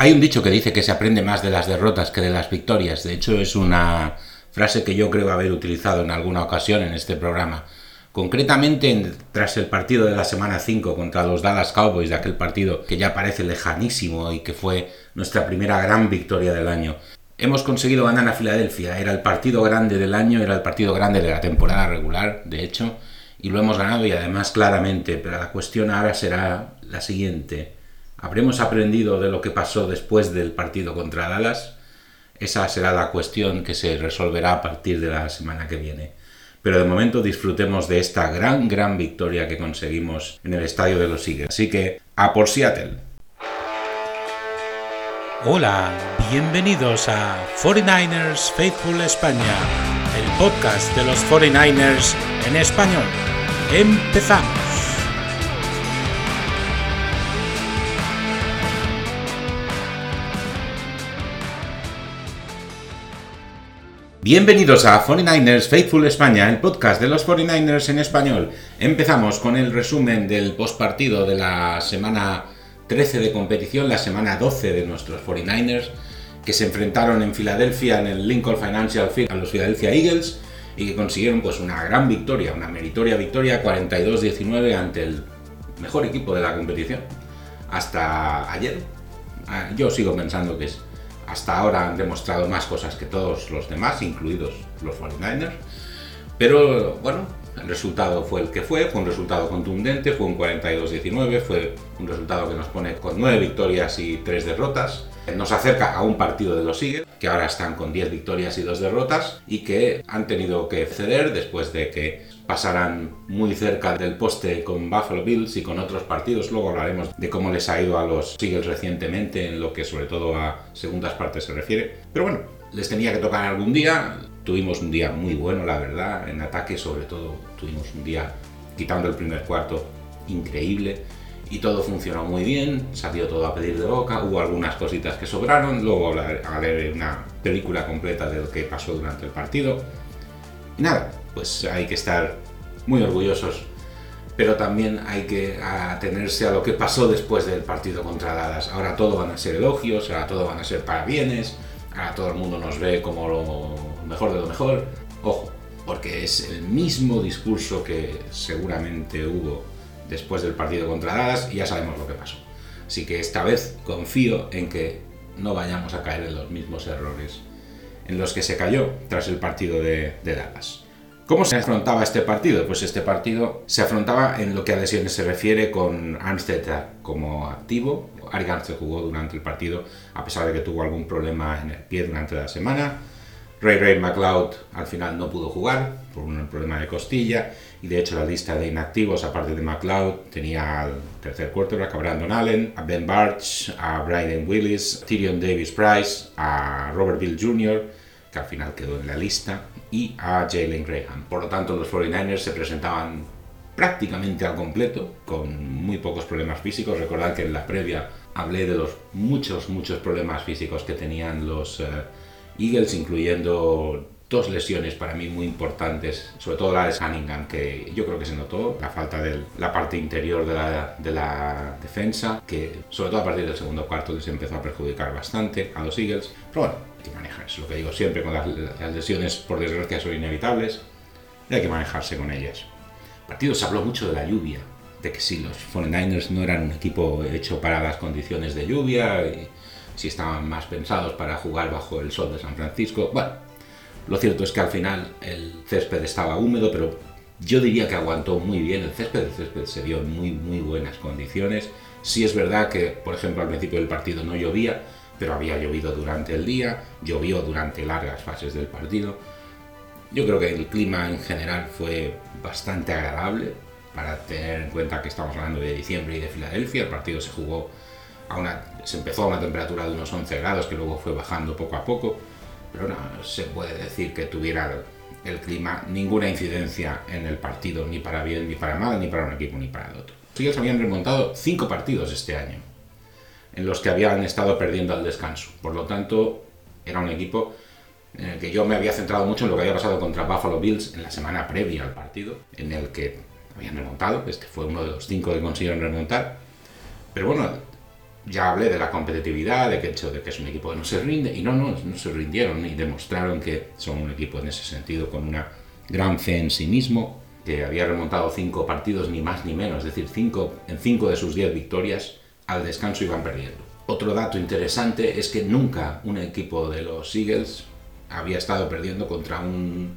Hay un dicho que dice que se aprende más de las derrotas que de las victorias. De hecho, es una frase que yo creo haber utilizado en alguna ocasión en este programa. Concretamente, tras el partido de la semana 5 contra los Dallas Cowboys, de aquel partido que ya parece lejanísimo y que fue nuestra primera gran victoria del año, hemos conseguido ganar a Filadelfia. Era el partido grande del año, era el partido grande de la temporada regular, de hecho, y lo hemos ganado y además claramente. Pero la cuestión ahora será la siguiente. ¿Habremos aprendido de lo que pasó después del partido contra Dallas? Esa será la cuestión que se resolverá a partir de la semana que viene. Pero de momento disfrutemos de esta gran, gran victoria que conseguimos en el estadio de los Eagles. Así que, a por Seattle. Hola, bienvenidos a 49ers Faithful España, el podcast de los 49ers en español. Empezamos. Bienvenidos a 49ers Faithful España, el podcast de los 49ers en español. Empezamos con el resumen del postpartido de la semana 13 de competición, la semana 12 de nuestros 49ers, que se enfrentaron en Filadelfia en el Lincoln Financial Field a los Philadelphia Eagles y que consiguieron pues una gran victoria, una meritoria victoria 42-19 ante el mejor equipo de la competición hasta ayer. Ah, yo sigo pensando que es hasta ahora han demostrado más cosas que todos los demás, incluidos los 49ers. Pero bueno, el resultado fue el que fue, fue un resultado contundente, fue un 42-19, fue un resultado que nos pone con 9 victorias y 3 derrotas. Nos acerca a un partido de los Eagles, que ahora están con 10 victorias y 2 derrotas, y que han tenido que ceder después de que pasarán muy cerca del poste con Buffalo Bills y con otros partidos. Luego hablaremos de cómo les ha ido a los Eagles recientemente, en lo que sobre todo a segundas partes se refiere. Pero bueno, les tenía que tocar algún día. Tuvimos un día muy bueno, la verdad. En ataque, sobre todo, tuvimos un día, quitando el primer cuarto, increíble. Y todo funcionó muy bien, salió todo a pedir de boca, hubo algunas cositas que sobraron, luego hablaré una película completa de lo que pasó durante el partido. Y nada, pues hay que estar muy orgullosos, pero también hay que atenerse a lo que pasó después del partido contra Dallas. Ahora todo van a ser elogios, ahora todo van a ser parabienes, ahora todo el mundo nos ve como lo mejor de lo mejor. Ojo, porque es el mismo discurso que seguramente hubo después del partido contra Dallas y ya sabemos lo que pasó. Así que esta vez confío en que no vayamos a caer en los mismos errores en los que se cayó tras el partido de, de Dallas. ¿Cómo se afrontaba este partido? Pues este partido se afrontaba en lo que a lesiones se refiere con Armstead como activo. Ari Armstead jugó durante el partido a pesar de que tuvo algún problema en el pie durante la semana. Ray Ray McLeod al final no pudo jugar por un problema de costilla y de hecho la lista de inactivos aparte de McLeod tenía al tercer quarterback a Brandon Allen, a Ben Barch, a Brian Willis, Tyrion Davis Price, a Robert Bill Jr., que al final quedó en la lista, y a Jalen Graham. Por lo tanto, los 49ers se presentaban prácticamente al completo, con muy pocos problemas físicos. Recordad que en la previa hablé de los muchos, muchos problemas físicos que tenían los eh, Eagles, incluyendo dos lesiones para mí muy importantes, sobre todo la de Cunningham, que yo creo que se notó, la falta de la parte interior de la, de la defensa, que sobre todo a partir del segundo cuarto les empezó a perjudicar bastante a los Eagles. Pero bueno, hay que manejarse, lo que digo siempre, con las, lesiones por desgracia son inevitables, y hay que manejarse con ellas. El partido se habló mucho de la lluvia, de que si los 49ers no eran un equipo hecho para las condiciones de lluvia, y si estaban más pensados para jugar bajo el sol de San Francisco. Bueno, lo cierto es que al final el césped estaba húmedo, pero yo diría que aguantó muy bien el césped. El césped se vio en muy, muy buenas condiciones. Sí es verdad que, por ejemplo, al principio del partido no llovía, pero había llovido durante el día, llovió durante largas fases del partido. Yo creo que el clima en general fue bastante agradable para tener en cuenta que estamos hablando de diciembre y de Filadelfia. El partido se jugó a una, se empezó a una temperatura de unos 11 grados que luego fue bajando poco a poco, pero no se puede decir que tuviera el clima ninguna incidencia en el partido, ni para bien, ni para mal, ni para un equipo, ni para el otro. Ellos habían remontado cinco partidos este año en los que habían estado perdiendo al descanso. Por lo tanto, era un equipo en el que yo me había centrado mucho en lo que había pasado contra Buffalo Bills en la semana previa al partido, en el que habían remontado, este fue uno de los cinco que consiguieron remontar. Pero bueno, Ya hablé de la competitividad, de que es un equipo que no se rinde, y no, no, no se rindieron y demostraron que son un equipo en ese sentido con una gran fe en sí mismo, que había remontado cinco partidos, ni más ni menos, es decir, cinco, en cinco de sus diez victorias al descanso iban perdiendo. Otro dato interesante es que nunca un equipo de los Eagles había estado perdiendo contra un,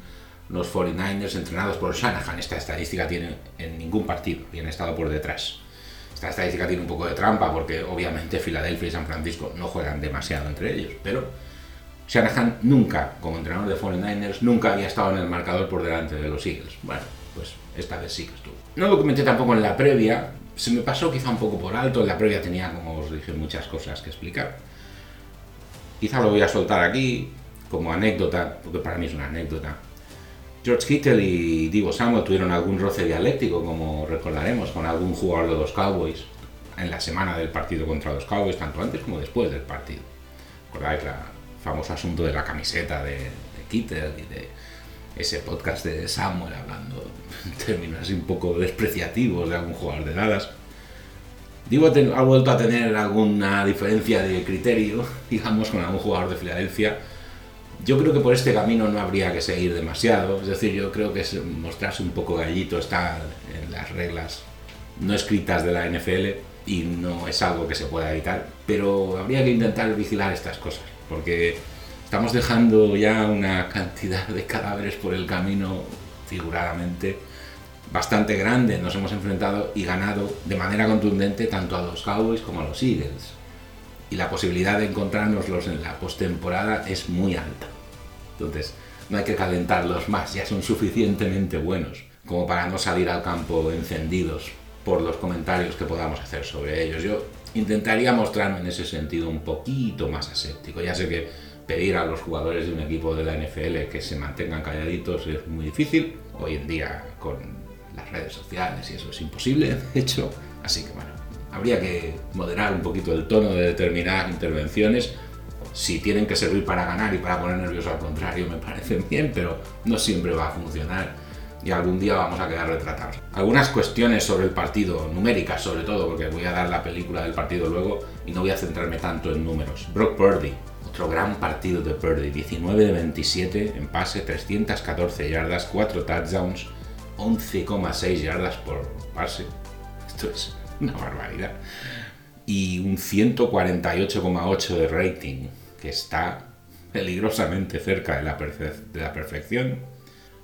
unos 49ers entrenados por Shanahan. Esta estadística tiene en ningún partido han estado por detrás. Esta estadística tiene un poco de trampa porque obviamente Filadelfia y San Francisco no juegan demasiado entre ellos, pero Shanahan nunca, como entrenador de 49ers, nunca había estado en el marcador por delante de los Eagles. Bueno, pues esta vez sí que estuvo. No lo comenté tampoco en la previa, se me pasó quizá un poco por alto, en la previa tenía, como os dije, muchas cosas que explicar. Quizá lo voy a soltar aquí como anécdota, porque para mí es una anécdota. George Kittle y Divo Samuel tuvieron algún roce dialéctico, como recordaremos, con algún jugador de los Cowboys en la semana del partido contra los Cowboys, tanto antes como después del partido. ¿Recordáis el famoso asunto de la camiseta de, de Kittle y de ese podcast de Samuel hablando en términos así un poco despreciativos de algún jugador de Dallas. Digo, ha vuelto a tener alguna diferencia de criterio, digamos, con algún jugador de Filadelfia. Yo creo que por este camino no habría que seguir demasiado, es decir, yo creo que mostrarse un poco gallito está en las reglas no escritas de la NFL y no es algo que se pueda evitar, pero habría que intentar vigilar estas cosas, porque estamos dejando ya una cantidad de cadáveres por el camino, figuradamente, bastante grande. Nos hemos enfrentado y ganado de manera contundente tanto a los Cowboys como a los Eagles. Y la posibilidad de encontrárnoslos en la postemporada es muy alta. Entonces, no hay que calentarlos más, ya son suficientemente buenos como para no salir al campo encendidos por los comentarios que podamos hacer sobre ellos. Yo intentaría mostrarme en ese sentido un poquito más aséptico. Ya sé que pedir a los jugadores de un equipo de la NFL que se mantengan calladitos es muy difícil. Hoy en día con las redes sociales y eso es imposible, de hecho. Así que bueno, habría que moderar un poquito el tono de determinadas intervenciones. Si tienen que servir para ganar y para poner nervioso al contrario, me parece bien, pero no siempre va a funcionar y algún día vamos a quedar retratados. Algunas cuestiones sobre el partido, numéricas sobre todo, porque voy a dar la película del partido luego y no voy a centrarme tanto en números. Brock Purdy, otro gran partido de Purdy, 19 de 27 en pase, 314 yardas, 4 touchdowns, 11,6 yardas por pase. Esto es una barbaridad. Y un 148,8 de rating, que está peligrosamente cerca de la, perfección.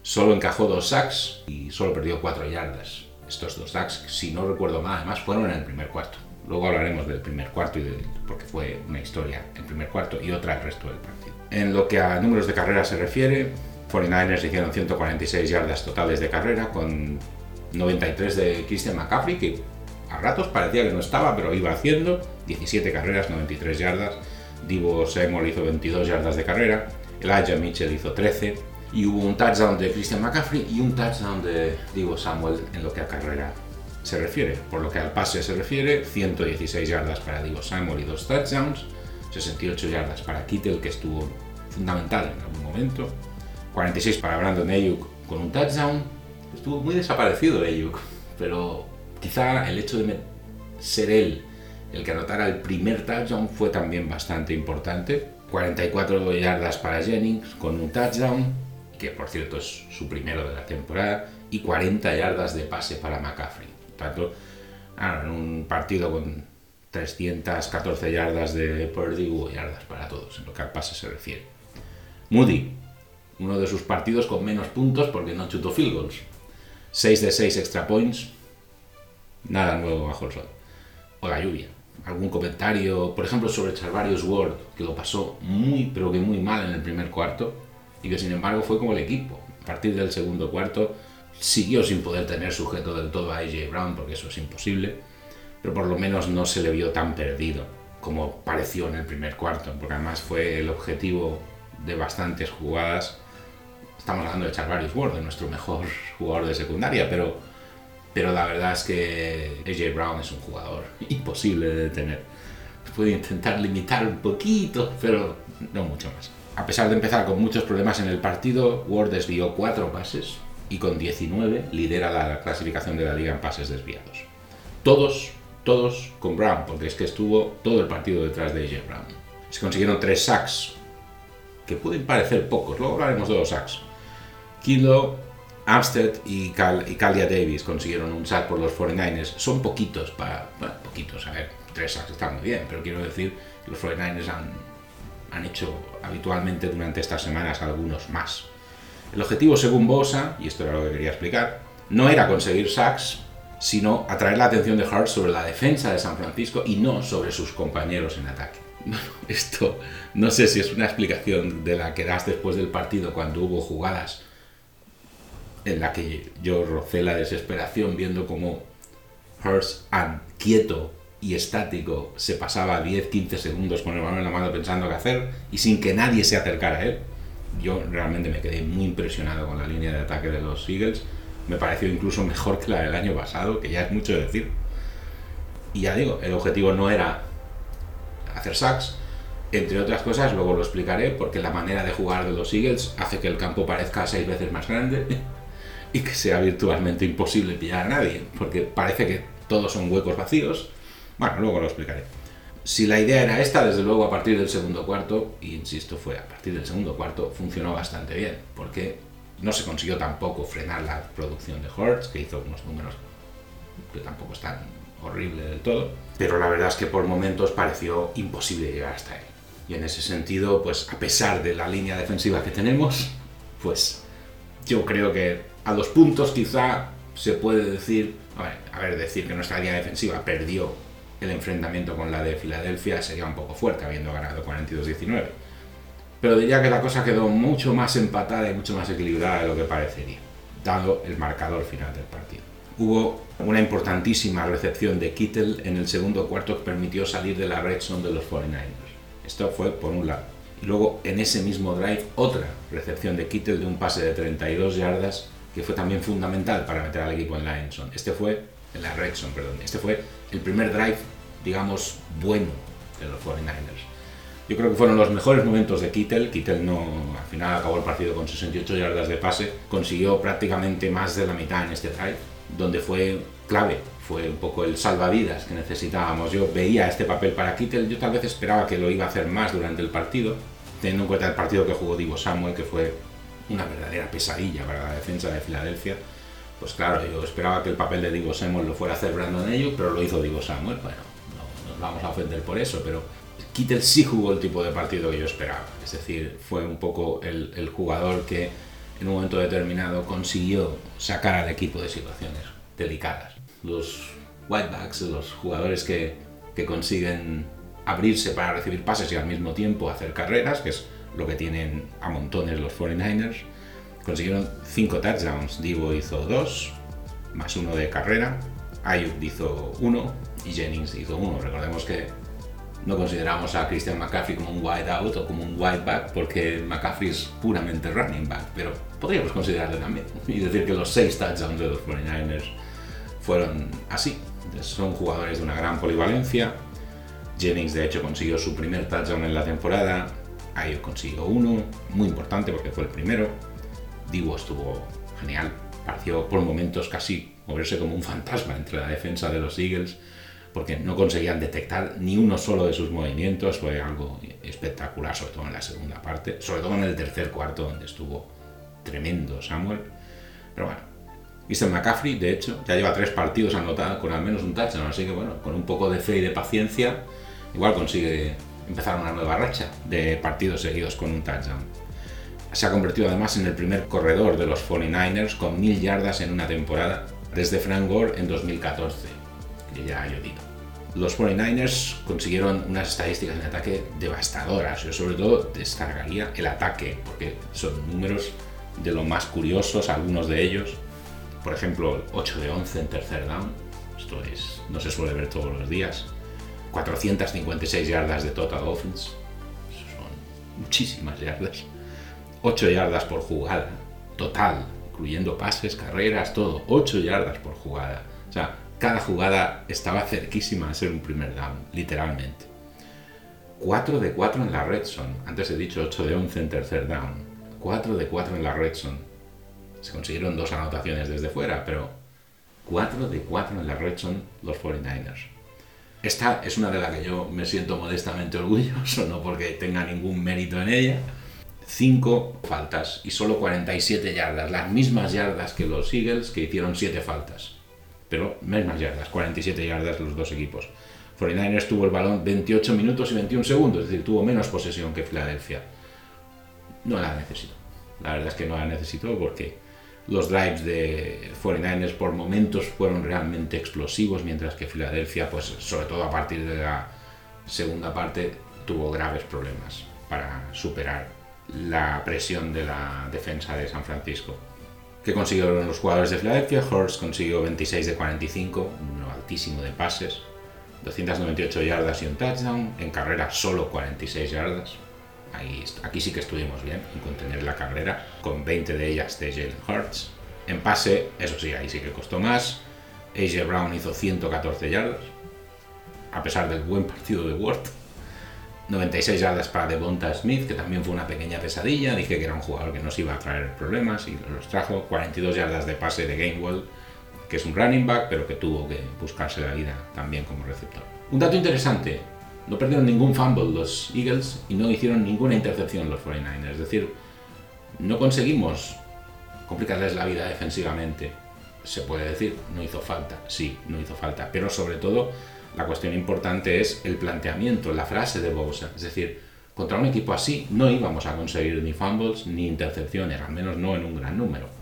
Solo encajó dos sacks y solo perdió 4 yardas. Estos dos sacks, si no recuerdo mal, además fueron en el primer cuarto. Luego hablaremos del primer cuarto, y porque fue una historia el primer cuarto y otra el resto del partido. En lo que a números de carrera se refiere, 49ers hicieron 146 yardas totales de carrera con 93 de Christian McCaffrey, que a ratos parecía que no estaba, pero iba haciendo 17 carreras, 93 yardas. Divo Samuel hizo 22 yardas de carrera, Elijah Mitchell hizo 13 y hubo un touchdown de Christian McCaffrey y un touchdown de Divo Samuel en lo que a carrera se refiere. Por lo que al pase se refiere, 116 yardas para Divo Samuel y dos touchdowns, 68 yardas para Kittel, que estuvo fundamental en algún momento, 46 para Brandon Ayuk con un touchdown. Estuvo muy desaparecido Ayuk, pero quizá el hecho de ser él el que anotara el primer touchdown fue también bastante importante. 44 yardas para Jennings con un touchdown, que por cierto es su primero de la temporada, y 40 yardas de pase para McCaffrey tanto, en un partido con 314 yardas de Purdy hubo yardas para todos, en lo que al pase se refiere. Moody, uno de sus partidos con menos puntos porque no chutó field goals. 6 de 6 extra points, nada nuevo bajo el sol. O la lluvia. ¿Algún comentario, por ejemplo, sobre Charvarius Ward, que lo pasó muy, pero que muy mal en el primer cuarto y que sin embargo fue como el equipo? A partir del segundo cuarto Siguió sin poder tener sujeto del todo a AJ Brown, porque eso es imposible, pero por lo menos no se le vio tan perdido como pareció en el primer cuarto, porque además fue el objetivo de bastantes jugadas. Estamos hablando de Charvarius Ward, de nuestro mejor jugador de secundaria, pero, pero la verdad es que AJ Brown es un jugador imposible de detener. Puede intentar limitar un poquito, pero no mucho más. A pesar de empezar con muchos problemas en el partido, Ward desvió cuatro pases, y con 19 lidera la clasificación de la liga en pases desviados. Todos, todos con Brown, porque es que estuvo todo el partido detrás de AJ Brown. Se consiguieron tres sacks, que pueden parecer pocos, luego hablaremos de los sacks. Kilo, Armstead y, Cal, y Calia Davis consiguieron un sack por los 49ers. Son poquitos para. Bueno, poquitos, a ver, tres sacks están muy bien, pero quiero decir los 49ers han, han hecho habitualmente durante estas semanas algunos más. El objetivo, según Bosa, y esto era lo que quería explicar, no era conseguir sacks, sino atraer la atención de Hart sobre la defensa de San Francisco y no sobre sus compañeros en ataque. Esto no sé si es una explicación de la que das después del partido cuando hubo jugadas en la que yo rocé la desesperación viendo cómo Hurst, quieto y estático, se pasaba 10-15 segundos con el balón en la mano pensando qué hacer y sin que nadie se acercara a él. Yo realmente me quedé muy impresionado con la línea de ataque de los Eagles. Me pareció incluso mejor que la del año pasado, que ya es mucho decir. Y ya digo, el objetivo no era hacer sacks, entre otras cosas, luego lo explicaré, porque la manera de jugar de los Eagles hace que el campo parezca seis veces más grande y que sea virtualmente imposible pillar a nadie, porque parece que todos son huecos vacíos. Bueno, luego lo explicaré. Si la idea era esta, desde luego a partir del segundo cuarto, y insisto, fue a partir del segundo cuarto, funcionó bastante bien, porque no se consiguió tampoco frenar la producción de Hortz, que hizo unos números que tampoco están horrible del todo, pero la verdad es que por momentos pareció imposible llegar hasta él. Y en ese sentido, pues a pesar de la línea defensiva que tenemos, pues yo creo que a dos puntos quizá se puede decir, a ver, decir que nuestra línea defensiva perdió el enfrentamiento con la de Filadelfia sería un poco fuerte, habiendo ganado 42-19. Pero diría que la cosa quedó mucho más empatada y mucho más equilibrada de lo que parecería, dado el marcador final del partido. Hubo una importantísima recepción de Kittel en el segundo cuarto que permitió salir de la red zone de los 49ers. Esto fue por un lado. Y luego en ese mismo drive otra recepción de Kittel de un pase de 32 yardas que fue también fundamental para meter al equipo en la endzone. Este fue, en la red zone, perdón. Este fue el primer drive, digamos, bueno de los 49ers. Yo creo que fueron los mejores momentos de Kittel. Kittel no, al final acabó el partido con 68 yardas de pase. Consiguió prácticamente más de la mitad en este drive, donde fue clave. Fue un poco el salvavidas que necesitábamos. Yo veía este papel para Kittel. Yo tal vez esperaba que lo iba a hacer más durante el partido, teniendo en cuenta el partido que jugó Divo Samuel, que fue una verdadera pesadilla para la defensa de Filadelfia. Pues claro, yo esperaba que el papel de Divo Samuel lo fuera a hacer Brandon Ayuk, pero lo hizo Divo Samuel. Bueno, no nos vamos a ofender por eso, pero Kittel sí jugó el tipo de partido que yo esperaba. Es decir, fue un poco el, jugador que en un momento determinado consiguió sacar al equipo de situaciones delicadas. Los whitebacks, los jugadores que, que consiguen abrirse para recibir pases y al mismo tiempo hacer carreras, que es lo que tienen a montones los 49ers, consiguieron 5 touchdowns. Divo hizo 2, más uno de carrera, Ayuk hizo 1 y Jennings hizo 1. Recordemos que no consideramos a Christian McCaffrey como un wide out o como un wide back porque McCaffrey es puramente running back, pero podríamos considerarlo también y decir que los 6 touchdowns de los 49ers fueron así. Son jugadores de una gran polivalencia. Jennings de hecho consiguió su primer touchdown en la temporada, Ayuk consiguió uno, muy importante porque fue el primero. Divo estuvo genial, pareció por momentos casi moverse como un fantasma entre la defensa de los Eagles porque no conseguían detectar ni uno solo de sus movimientos, fue algo espectacular, sobre todo en la segunda parte, sobre todo en el tercer cuarto, donde estuvo tremendo Samuel. Pero bueno, Mr. McCaffrey, de hecho, ya lleva tres partidos anotados con al menos un touchdown, así que bueno, con un poco de fe y de paciencia, igual consigue empezar una nueva racha de partidos seguidos con un touchdown. Se ha convertido además en el primer corredor de los 49ers con mil yardas en una temporada desde Frank Gore en 2014 que ya ha llovido. Los 49ers consiguieron unas estadísticas en ataque devastadoras. Yo sobre todo descargaría el ataque, porque son números de lo más curiosos, algunos de ellos. Por ejemplo, 8 de 11 en tercer down. Esto es, no se suele ver todos los días. 456 yardas de total offense. Son muchísimas yardas. 8 yardas por jugada. Total, incluyendo pases, carreras, todo. 8 yardas por jugada. O sea, cada jugada estaba cerquísima de ser un primer down, literalmente. 4 de 4 en la red zone. Antes he dicho 8 de 11 en tercer down. 4 de 4 en la red zone. Se consiguieron dos anotaciones desde fuera, pero 4 de 4 en la red zone los 49ers. Esta es una de las que yo me siento modestamente orgulloso, no porque tenga ningún mérito en ella. Cinco faltas y solo 47 yardas, las mismas yardas que los Eagles que hicieron siete faltas. Pero mismas yardas, 47 yardas los dos equipos. 49ers tuvo el balón 28 minutos y 21 segundos, es decir, tuvo menos posesión que Filadelfia. No la necesito. La verdad es que no la necesito porque los drives de 49ers por momentos fueron realmente explosivos, mientras que Filadelfia, pues sobre todo a partir de la segunda parte, tuvo graves problemas para superar la presión de la defensa de San Francisco. ¿Qué consiguieron los jugadores de Filadelfia? Hurst consiguió 26 de 45, un altísimo de pases, 298 yardas y un touchdown, en carrera solo 46 yardas. Ahí, aquí sí que estuvimos bien en contener la carrera, con 20 de ellas de Jalen Hurts. En pase, eso sí, ahí sí que costó más. AJ Brown hizo 114 yardas, a pesar del buen partido de Ward. 96 yardas para Devonta Smith, que también fue una pequeña pesadilla. Dije que era un jugador que nos iba a traer problemas y los trajo. 42 yardas de pase de Gainwell, que es un running back, pero que tuvo que buscarse la vida también como receptor. Un dato interesante, no perdieron ningún fumble los Eagles y no hicieron ninguna intercepción los 49ers. Es decir, no conseguimos complicarles la vida defensivamente. Se puede decir, no hizo falta, sí, no hizo falta, pero sobre todo la cuestión importante es el planteamiento, la frase de Bosa. Es decir, contra un equipo así no íbamos a conseguir ni fumbles ni intercepciones, al menos no en un gran número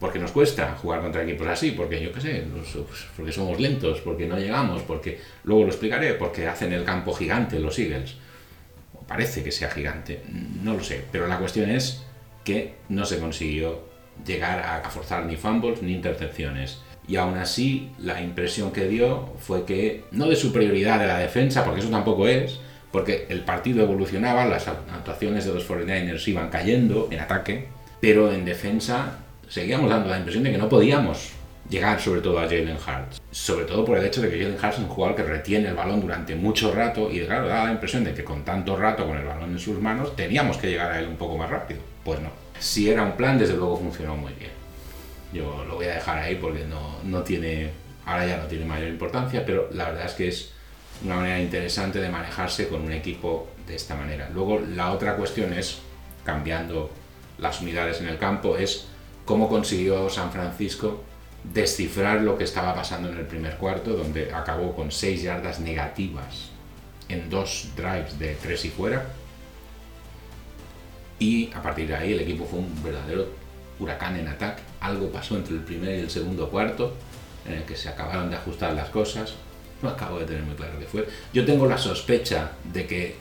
porque nos cuesta jugar contra equipos así, porque yo qué sé, porque somos lentos, porque no llegamos, porque luego lo explicaré, porque hacen el campo gigante los Eagles. O parece que sea gigante, no lo sé, pero la cuestión es que no se consiguió llegar a, forzar ni fumbles ni intercepciones. Y aún así, la impresión que dio fue que, no de superioridad de la defensa, porque eso tampoco es, porque el partido evolucionaba, las actuaciones de los 49ers iban cayendo en ataque, pero en defensa seguíamos dando la impresión de que no podíamos llegar sobre todo a Jalen Hurts. Sobre todo por el hecho de que Jalen Hurts es un jugador que retiene el balón durante mucho rato y claro, da la impresión de que con tanto rato con el balón en sus manos teníamos que llegar a él un poco más rápido. Pues no. Si era un plan, desde luego funcionó muy bien. Yo lo voy a dejar ahí porque no, no tiene, ahora ya no tiene mayor importancia, pero la verdad es que es una manera interesante de manejarse con un equipo de esta manera. Luego la otra cuestión es, cambiando las unidades en el campo, es cómo consiguió San Francisco descifrar lo que estaba pasando en el primer cuarto, donde acabó con seis yardas negativas en dos drives de tres y fuera. Y a partir de ahí el equipo fue un verdadero huracán en ataque. Algo pasó entre el primer y el segundo cuarto, en el que se acabaron de ajustar las cosas. No acabo de tener muy claro qué fue. Yo tengo la sospecha de que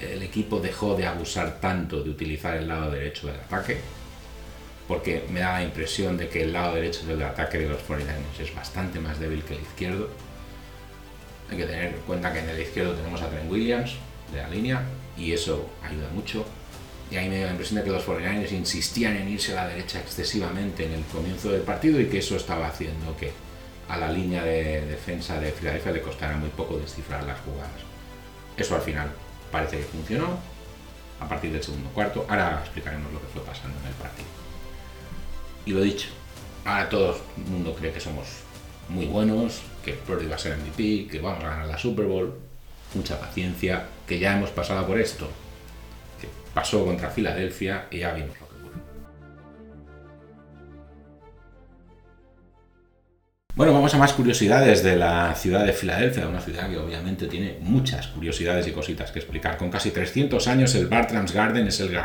el equipo dejó de abusar tanto de utilizar el lado derecho del ataque porque me da la impresión de que el lado derecho del ataque de los 49ers es bastante más débil que el izquierdo. Hay que tener en cuenta que en el izquierdo tenemos a Trent Williams de la línea y eso ayuda mucho. Y ahí me da la impresión de que los 49ers insistían en irse a la derecha excesivamente en el comienzo del partido y que eso estaba haciendo que a la línea de defensa de Filadelfia le costara muy poco descifrar las jugadas. Eso al final parece que funcionó a partir del segundo cuarto. Ahora explicaremos lo que fue pasando en el partido. Y lo dicho, ahora todo el mundo cree que somos muy buenos, que Purdy va a ser MVP, que vamos a ganar la Super Bowl. Mucha paciencia, que ya hemos pasado por esto. Que pasó contra Filadelfia y ya vimos lo que ocurrió. Bueno, vamos a más curiosidades de la ciudad de Filadelfia, una ciudad que obviamente tiene muchas curiosidades y cositas que explicar. Con casi 300 años, el Bartram's Garden es el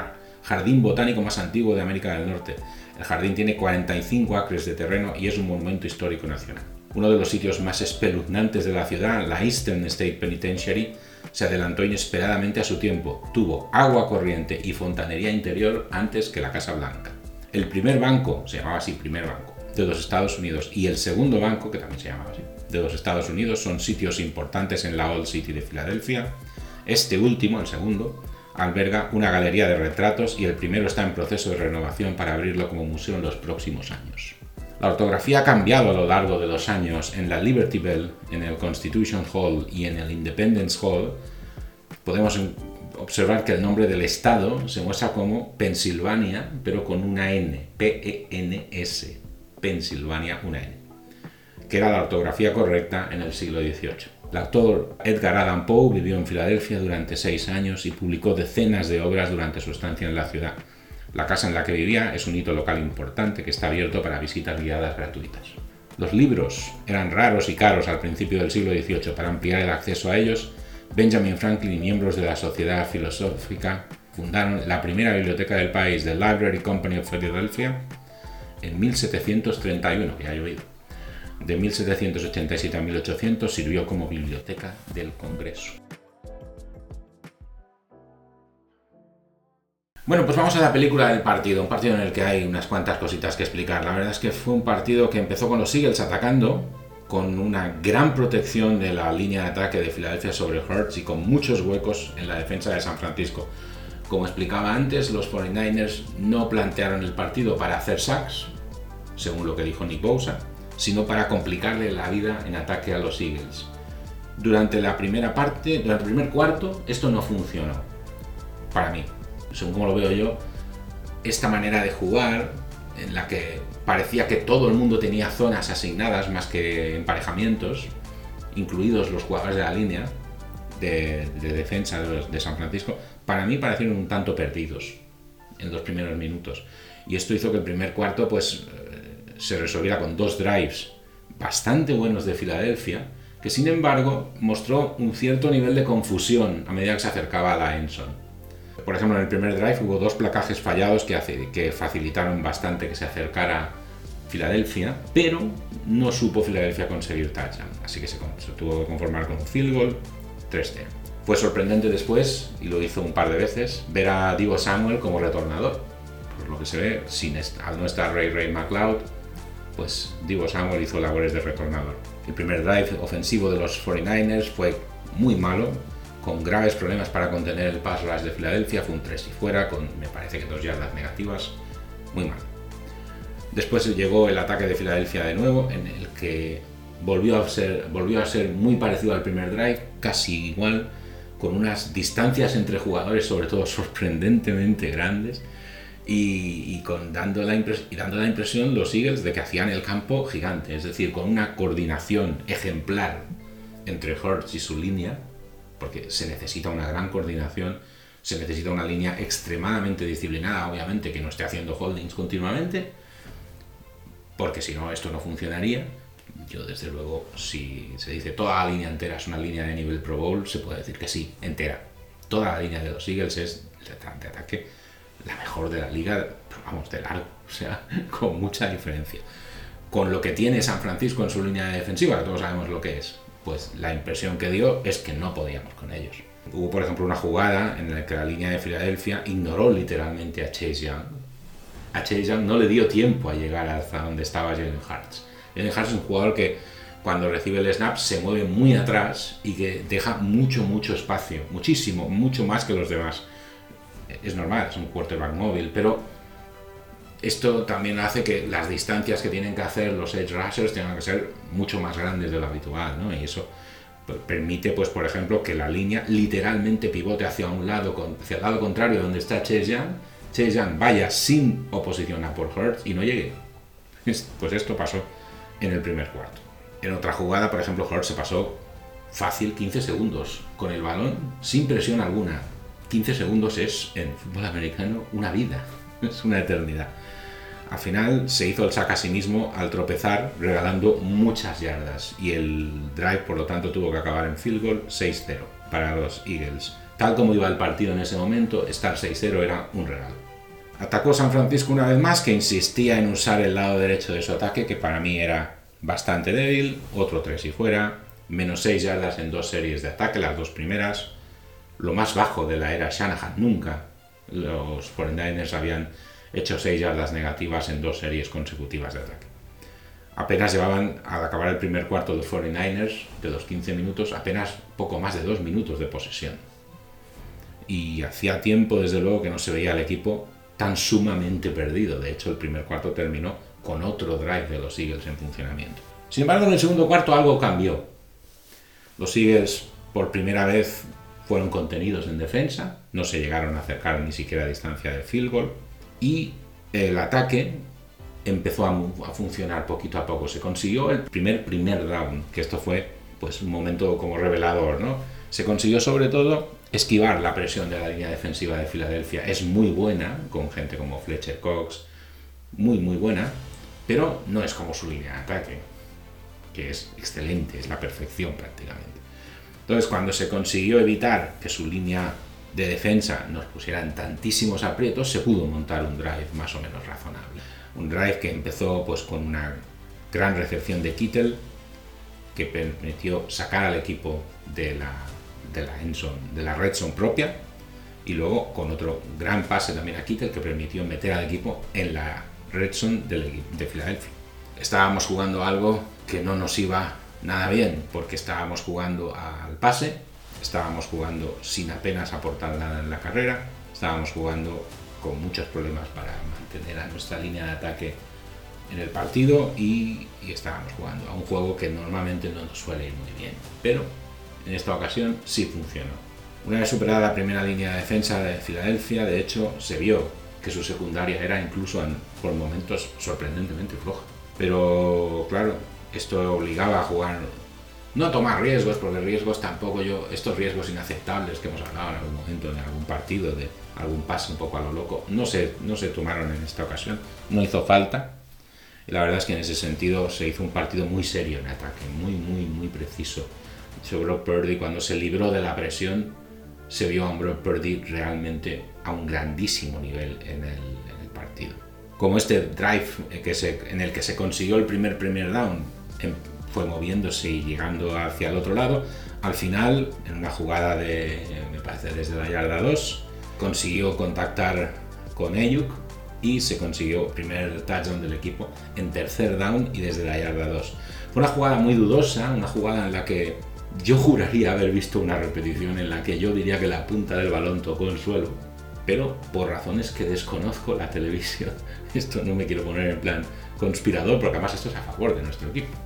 jardín botánico más antiguo de América del Norte el jardín tiene 45 acres de terreno y es un monumento histórico nacional. Uno de los sitios más espeluznantes de la ciudad, la Eastern State Penitentiary, se adelantó inesperadamente a su tiempo. Tuvo agua corriente y fontanería interior antes que la Casa Blanca. El primer banco, se llamaba así primer banco, de los Estados Unidos y el segundo banco, que también se llamaba así, de los Estados Unidos, son sitios importantes en la Old City de Filadelfia. Este último, el segundo, alberga una galería de retratos y el primero está en proceso de renovación para abrirlo como museo en los próximos años. La ortografía ha cambiado a lo largo de los años en la Liberty Bell, en el Constitution Hall y en el Independence Hall. Podemos observar que el nombre del estado se muestra como Pensilvania, pero con una N, P-E-N-S, Pensilvania, una N. que era la ortografía correcta en el siglo XVIII. El actor Edgar Allan Poe vivió en Filadelfia durante seis años y publicó decenas de obras durante su estancia en la ciudad. La casa en la que vivía es un hito local importante que está abierto para visitas guiadas gratuitas. Los libros eran raros y caros al principio del siglo XVIII. Para ampliar el acceso a ellos, Benjamin Franklin y miembros de la Sociedad Filosófica fundaron la primera biblioteca del país, The Library Company of Philadelphia, en 1731, que ha llovido. De 1787 a 1800 sirvió como biblioteca del Congreso. Bueno, pues vamos a la película del partido, un partido en el que hay unas cuantas cositas que explicar. La verdad es que fue un partido que empezó con los Eagles atacando, con una gran protección de la línea de ataque de Filadelfia sobre Hertz y con muchos huecos en la defensa de San Francisco. Como explicaba antes, los 49ers no plantearon el partido para hacer sacks, según lo que dijo Nick Bosa, sino para complicarle la vida en ataque a los Eagles. Durante la primera parte, durante el primer cuarto, esto no funcionó. Para mí, según como lo veo yo, esta manera de jugar, en la que parecía que todo el mundo tenía zonas asignadas más que emparejamientos, incluidos los jugadores de la línea de, defensa de, San Francisco, para mí parecieron un tanto perdidos en los primeros minutos. Y esto hizo que el primer cuarto pues, se resolviera con dos drives bastante buenos de Filadelfia, que sin embargo mostró un cierto nivel de confusión a medida que se acercaba a la Enson por ejemplo, en el primer drive hubo dos placajes fallados que, que facilitaron bastante que se acercara Filadelfia, pero no supo Filadelfia conseguir touchdown, así que se, tuvo que conformar con un field goal 3-0. Fue sorprendente después, y lo hizo un par de veces, ver a Divo Samuel como retornador. Por lo que se ve, sin al no estar Ray Ray McLeod, pues Divo Samuel hizo labores de retornador. El primer drive ofensivo de los 49ers fue muy malo, con graves problemas para contener el pass rush de Filadelfia, fue un 3 y fuera, con me parece que dos yardas negativas, muy mal. Después llegó el ataque de Filadelfia de nuevo, en el que volvió a ser, volvió a ser muy parecido al primer drive, casi igual, con unas distancias entre jugadores, sobre todo sorprendentemente grandes, y, dando, la y dando la impresión los Eagles de que hacían el campo gigante, es decir, con una coordinación ejemplar entre Hurts y su línea, porque se necesita una gran coordinación, se necesita una línea extremadamente disciplinada, obviamente, que no esté haciendo holdings continuamente, porque si no, esto no funcionaría. Yo, desde luego, si se dice toda la línea entera es una línea de nivel Pro Bowl, se puede decir que sí, entera. Toda la línea de los Eagles es de ataque la mejor de la liga, vamos, de largo, o sea, con mucha diferencia. Con lo que tiene San Francisco en su línea defensiva, todos sabemos lo que es pues la impresión que dio es que no podíamos con ellos. Hubo, por ejemplo, una jugada en la que la línea de Filadelfia ignoró literalmente a Chase Young. A Chase Young no le dio tiempo a llegar hasta donde estaba Jalen Hurts. Jalen Hurts es un jugador que cuando recibe el snap se mueve muy atrás y que deja mucho, mucho espacio, muchísimo, mucho más que los demás. Es normal, es un quarterback móvil, pero esto también hace que las distancias que tienen que hacer los edge rushers tengan que ser mucho más grandes de lo habitual, ¿no? Y eso pues, permite, pues, por ejemplo, que la línea literalmente pivote hacia un lado, hacia el lado contrario donde está Chase Young, Chase Young vaya sin oposición a por Hurts y no llegue. Pues esto pasó en el primer cuarto. En otra jugada, por ejemplo, Hurts se pasó fácil 15 segundos con el balón sin presión alguna. 15 segundos es en fútbol americano una vida, es una eternidad. Al final se hizo el sack a sí mismo al tropezar, regalando muchas yardas y el drive por lo tanto tuvo que acabar en field goal 6-0 para los Eagles. Tal como iba el partido en ese momento, estar 6-0 era un regalo. Atacó San Francisco una vez más, que insistía en usar el lado derecho de su ataque, que para mí era bastante débil, otro 3 y fuera, menos 6 yardas en dos series de ataque, las dos primeras, lo más bajo de la era Shanahan nunca. Los 49ers habían hecho 6 yardas negativas en dos series consecutivas de ataque. Apenas llevaban, al acabar el primer cuarto de 49ers, de los 15 minutos, apenas poco más de 2 minutos de posesión. Y hacía tiempo, desde luego, que no se veía al equipo tan sumamente perdido. De hecho, el primer cuarto terminó con otro drive de los Eagles en funcionamiento. Sin embargo, en el segundo cuarto algo cambió. Los Eagles, por primera vez, fueron contenidos en defensa, no se llegaron a acercar ni siquiera a distancia del field goal y el ataque empezó a, funcionar poquito a poco. Se consiguió el primer primer down, que esto fue pues un momento como revelador, ¿no? Se consiguió sobre todo esquivar la presión de la línea defensiva de Filadelfia. Es muy buena, con gente como Fletcher Cox, muy muy buena, pero no es como su línea de ataque, que es excelente, es la perfección prácticamente. Entonces, cuando se consiguió evitar que su línea de defensa nos pusieran tantísimos aprietos, se pudo montar un drive más o menos razonable. Un drive que empezó pues con una gran recepción de Kittel, que permitió sacar al equipo de la, de la, de la red zone propia, y luego con otro gran pase también a Kittel que permitió meter al equipo en la red zone de, de Filadelfia. Estábamos jugando algo que no nos iba nada bien, porque estábamos jugando al pase, estábamos jugando sin apenas aportar nada en la carrera, estábamos jugando con muchos problemas para mantener a nuestra línea de ataque en el partido y, estábamos jugando a un juego que normalmente no nos suele ir muy bien, pero en esta ocasión sí funcionó. Una vez superada la primera línea de defensa de Filadelfia, de hecho, se vio que su secundaria era incluso por momentos sorprendentemente floja. Pero claro, esto obligaba a jugar no tomar riesgos, porque riesgos tampoco yo, estos riesgos inaceptables que hemos hablado en algún momento, en algún partido, de algún pase un poco a lo loco, no se, no se tomaron en esta ocasión, no hizo falta. Y la verdad es que en ese sentido se hizo un partido muy serio en ataque, muy, muy, muy preciso. Sobre Purdy, cuando se libró de la presión, se vio a un Brock Purdy realmente a un grandísimo nivel en el, en el partido. Como este drive que se, en el que se consiguió el primer premier down, fue moviéndose y llegando hacia el otro lado. Al final, en una jugada de, me parece, desde la yarda 2, consiguió contactar con Ayuk y se consiguió primer touchdown del equipo en tercer down y desde la yarda 2. Fue una jugada muy dudosa, una jugada en la que yo juraría haber visto una repetición en la que yo diría que la punta del balón tocó el suelo, pero por razones que desconozco la televisión, esto no me quiero poner en plan conspirador, porque además esto es a favor de nuestro equipo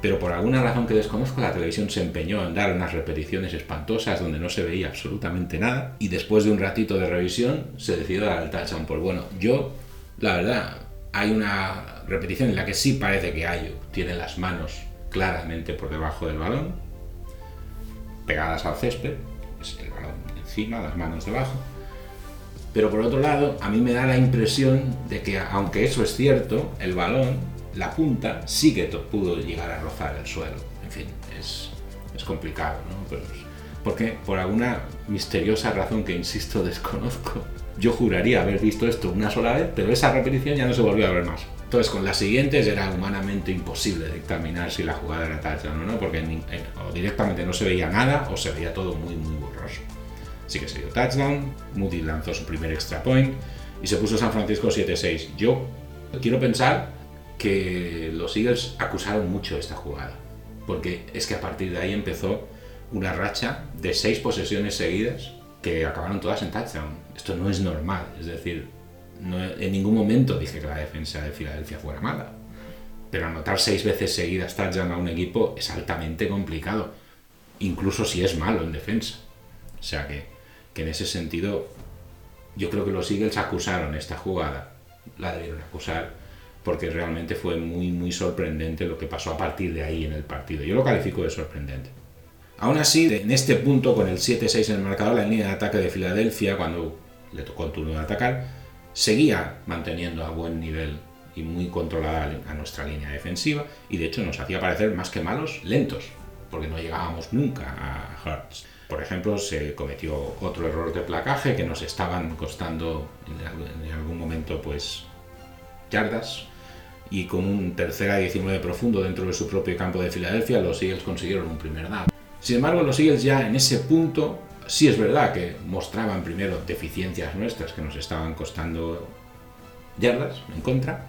pero por alguna razón que desconozco la televisión se empeñó en dar unas repeticiones espantosas donde no se veía absolutamente nada y después de un ratito de revisión se decidió dar el touchdown por bueno. Yo, la verdad, hay una repetición en la que sí parece que Ayu tiene las manos claramente por debajo del balón, pegadas al césped, es el balón encima, las manos debajo. Pero por otro lado, a mí me da la impresión de que aunque eso es cierto, el balón la punta sí que pudo llegar a rozar el suelo. En fin, es, es complicado, ¿no? porque por alguna misteriosa razón que, insisto, desconozco, yo juraría haber visto esto una sola vez, pero esa repetición ya no se volvió a ver más. Entonces, con las siguientes era humanamente imposible dictaminar si la jugada era touchdown o no, porque o directamente no se veía nada o se veía todo muy, muy borroso. Así que se dio touchdown, Moody lanzó su primer extra point y se puso San Francisco 7-6. Yo quiero pensar que los Eagles acusaron mucho esta jugada, porque es que a partir de ahí empezó una racha de seis posesiones seguidas que acabaron todas en touchdown. Esto no es normal, es decir, en ningún momento dije que la defensa de Filadelfia fuera mala, pero anotar seis veces seguidas touchdown a un equipo es altamente complicado, incluso si es malo en defensa. O sea que, que en ese sentido yo creo que los Eagles acusaron esta jugada, la debieron acusar porque realmente fue muy, muy sorprendente lo que pasó a partir de ahí en el partido. Yo lo califico de sorprendente. Aún así, en este punto, con el 7-6 en el marcador, la línea de ataque de Filadelfia, cuando le tocó el turno de atacar, seguía manteniendo a buen nivel y muy controlada a nuestra línea defensiva y de hecho nos hacía parecer más que malos lentos, porque no llegábamos nunca a Hurts. Por ejemplo, se cometió otro error de placaje que nos estaban costando en algún momento pues yardas y con un tercera 19 profundo dentro de su propio campo de Filadelfia, los Eagles consiguieron un primer down. Sin embargo, los Eagles ya en ese punto, sí es verdad que mostraban primero deficiencias nuestras que nos estaban costando yardas en contra,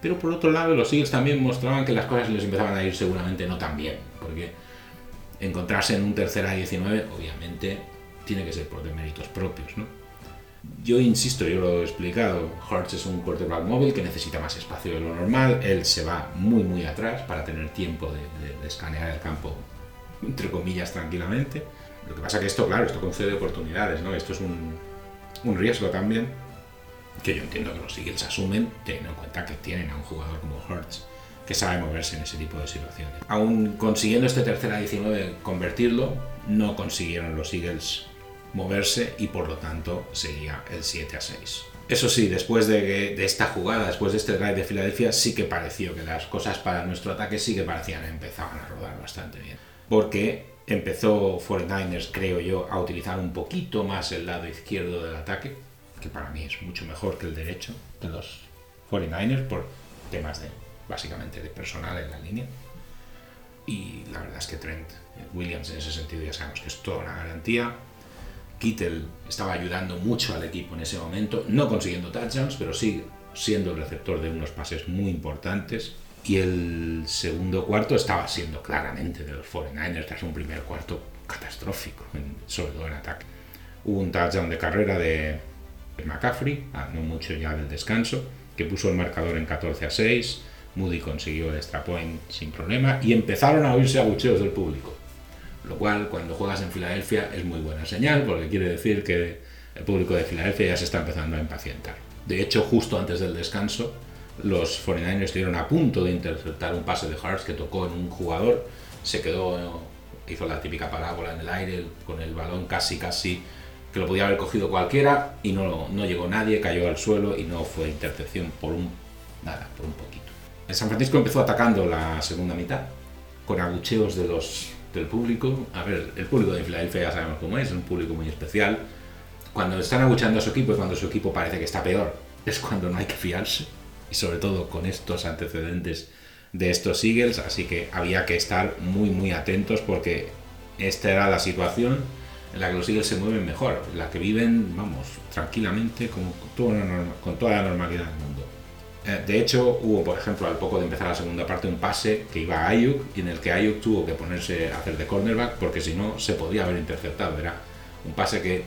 pero por otro lado los Eagles también mostraban que las cosas les empezaban a ir seguramente no tan bien, porque encontrarse en un tercera 19 obviamente tiene que ser por deméritos propios, ¿no? Yo insisto, yo lo he explicado, Hurts es un quarterback móvil que necesita más espacio de lo normal, él se va muy muy atrás para tener tiempo de, escanear el campo, entre comillas, tranquilamente. Lo que pasa que esto, claro, esto concede oportunidades, ¿no? Esto es un, un riesgo también. que yo entiendo que los Eagles asumen, teniendo en cuenta que tienen a un jugador como Hurts que sabe moverse en ese tipo de situaciones. Aún consiguiendo este tercera 19 convertirlo, no consiguieron los Eagles moverse y por lo tanto seguía el 7 a 6. Eso sí, después de, esta jugada, después de este drive de Filadelfia, sí que pareció que las cosas para nuestro ataque sí que parecían empezaban a rodar bastante bien. Porque empezó 49ers, creo yo, a utilizar un poquito más el lado izquierdo del ataque, que para mí es mucho mejor que el derecho de los 49ers por temas de, básicamente, de personal en la línea. Y la verdad es que Trent Williams en ese sentido ya sabemos que es toda una garantía Kittel estaba ayudando mucho al equipo en ese momento, no consiguiendo touchdowns, pero sí siendo el receptor de unos pases muy importantes. Y el segundo cuarto estaba siendo claramente de los 49ers tras un primer cuarto catastrófico, sobre todo en ataque. Hubo un touchdown de carrera de McCaffrey, no mucho ya del descanso, que puso el marcador en 14 a 6. Moody consiguió el extra point sin problema y empezaron a oírse abucheos del público lo cual cuando juegas en Filadelfia es muy buena señal porque quiere decir que el público de Filadelfia ya se está empezando a impacientar. De hecho, justo antes del descanso, los 49ers estuvieron a punto de interceptar un pase de Hartz que tocó en un jugador, se quedó, hizo la típica parábola en el aire con el balón casi casi que lo podía haber cogido cualquiera y no, no llegó nadie, cayó al suelo y no fue intercepción por un nada, por un poquito. El San Francisco empezó atacando la segunda mitad con abucheos de los del público. A ver, el público de Filadelfia ya sabemos cómo es, es un público muy especial. Cuando están abuchando a su equipo y cuando su equipo parece que está peor, es cuando no hay que fiarse. Y sobre todo con estos antecedentes de estos Eagles, así que había que estar muy muy atentos porque esta era la situación en la que los Eagles se mueven mejor, en la que viven, vamos, tranquilamente, con toda la normalidad del mundo. Eh, de hecho, hubo, por ejemplo, al poco de empezar la segunda parte, un pase que iba a Ayuk y en el que Ayuk tuvo que ponerse a hacer de cornerback porque si no se podía haber interceptado. Era un pase que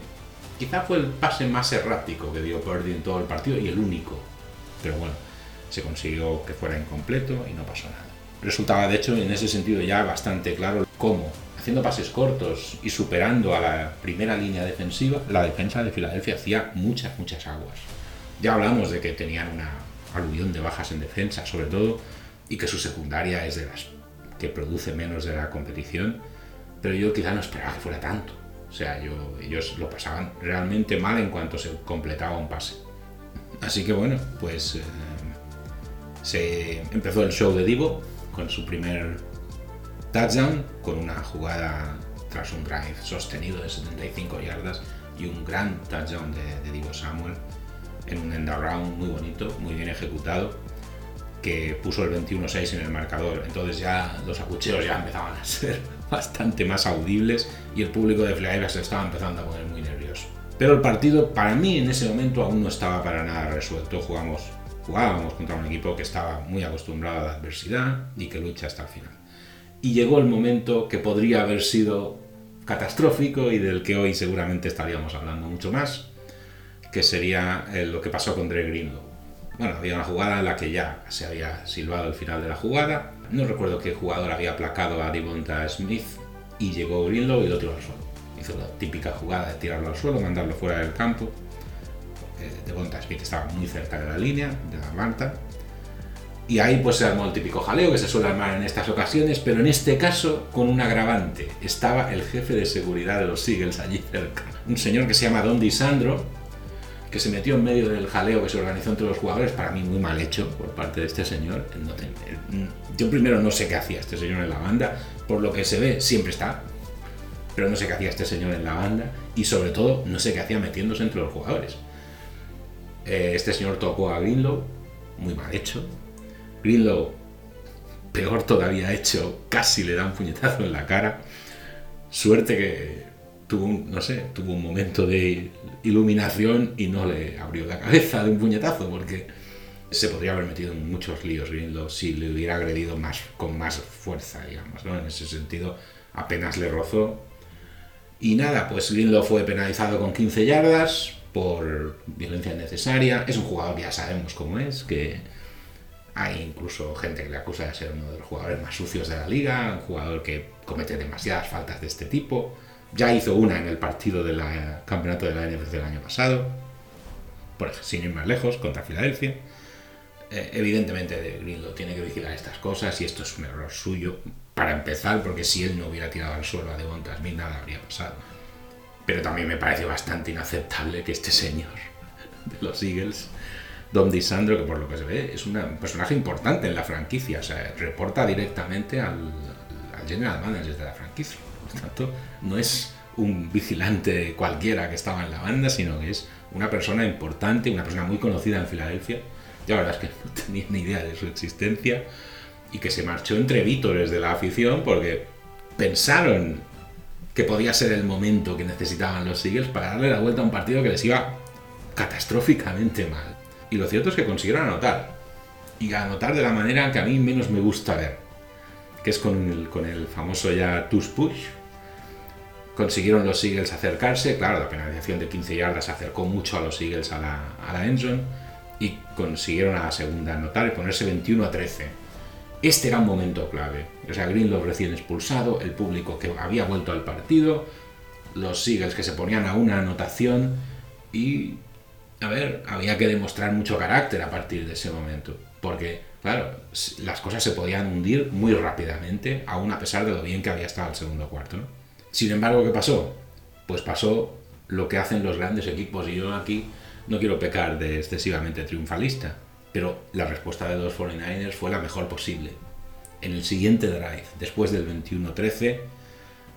quizá fue el pase más errático que dio Purdy en todo el partido y el único. Pero bueno, se consiguió que fuera incompleto y no pasó nada. Resultaba, de hecho, en ese sentido ya bastante claro cómo, haciendo pases cortos y superando a la primera línea defensiva, la defensa de Filadelfia hacía muchas, muchas aguas. Ya hablamos de que tenían una aluvión de bajas en defensa, sobre todo, y que su secundaria es de las que produce menos de la competición, pero yo quizá no esperaba que fuera tanto. O sea, yo, ellos lo pasaban realmente mal en cuanto se completaba un pase. Así que bueno, pues eh, se empezó el show de Divo con su primer touchdown, con una jugada tras un drive sostenido de 75 yardas y un gran touchdown de, de Divo Samuel en un end around muy bonito, muy bien ejecutado, que puso el 21-6 en el marcador. Entonces ya los acucheos ya empezaban a ser bastante más audibles y el público de Filadelfia se estaba empezando a poner muy nervioso. Pero el partido para mí en ese momento aún no estaba para nada resuelto. Jugamos, jugábamos contra un equipo que estaba muy acostumbrado a la adversidad y que lucha hasta el final. Y llegó el momento que podría haber sido catastrófico y del que hoy seguramente estaríamos hablando mucho más, que sería eh, lo que pasó con Dre Greenlow. Bueno, había una jugada en la que ya se había silbado el final de la jugada. No recuerdo qué jugador había aplacado a Devonta Smith y llegó Greenlow y lo tiró al suelo. Hizo la típica jugada de tirarlo al suelo, mandarlo fuera del campo. Eh, Devonta Smith estaba muy cerca de la línea, de la manta. Y ahí pues se armó el típico jaleo que se suele armar en estas ocasiones, pero en este caso con un agravante. Estaba el jefe de seguridad de los Eagles allí cerca. Un señor que se llama Don DiSandro, que se metió en medio del jaleo que se organizó entre los jugadores, para mí muy mal hecho por parte de este señor. Yo primero no sé qué hacía este señor en la banda, por lo que se ve siempre está, pero no sé qué hacía este señor en la banda y sobre todo no sé qué hacía metiéndose entre los jugadores. Eh, este señor tocó a Greenlow, muy mal hecho. Greenlow, peor todavía hecho, casi le da un puñetazo en la cara. Suerte que tuvo un, no sé, tuvo un momento de iluminación y no le abrió la cabeza de un puñetazo porque se podría haber metido en muchos líos Greenlow si le hubiera agredido más, con más fuerza, digamos, ¿no? En ese sentido apenas le rozó. Y nada, pues Greenlow fue penalizado con 15 yardas por violencia innecesaria. Es un jugador que ya sabemos cómo es, que hay incluso gente que le acusa de ser uno de los jugadores más sucios de la liga, un jugador que comete demasiadas faltas de este tipo. Ya hizo una en el partido del campeonato de la NFC del año pasado. por ejemplo, sin ir más lejos, contra Filadelfia. Eh, evidentemente Greenlow tiene que vigilar estas cosas y esto es un error suyo para empezar, porque si él no hubiera tirado al suelo a Devonta Smith nada habría pasado. Pero también me parece bastante inaceptable que este señor de los Eagles, Dom DiSandro, que por lo que se ve es un personaje importante en la franquicia, o sea, reporta directamente al, al general manager de la franquicia. No es un vigilante cualquiera que estaba en la banda, sino que es una persona importante, una persona muy conocida en Filadelfia. Yo la verdad es que no tenía ni idea de su existencia y que se marchó entre vítores de la afición porque pensaron que podía ser el momento que necesitaban los Eagles para darle la vuelta a un partido que les iba catastróficamente mal. Y lo cierto es que consiguieron anotar. Y anotar de la manera que a mí menos me gusta ver, que es con el, con el famoso ya tush push. Consiguieron los Eagles acercarse, claro, la penalización de 15 yardas acercó mucho a los Eagles a la, a y consiguieron a la segunda anotar y ponerse 21 a 13 este era un momento clave. O sea, Greenlow recién expulsado, el público que había vuelto al partido, los Eagles que se ponían a una anotación y, a ver, había que demostrar mucho carácter a partir de ese momento. Porque, claro, las cosas se podían hundir muy rápidamente, aún a pesar de lo bien que había estado el segundo cuarto. ¿no? Sin embargo, ¿qué pasó? Pues pasó lo que hacen los grandes equipos y yo aquí no quiero pecar de excesivamente triunfalista pero la respuesta de los 49ers fue la mejor posible. En el siguiente drive, después del 21-13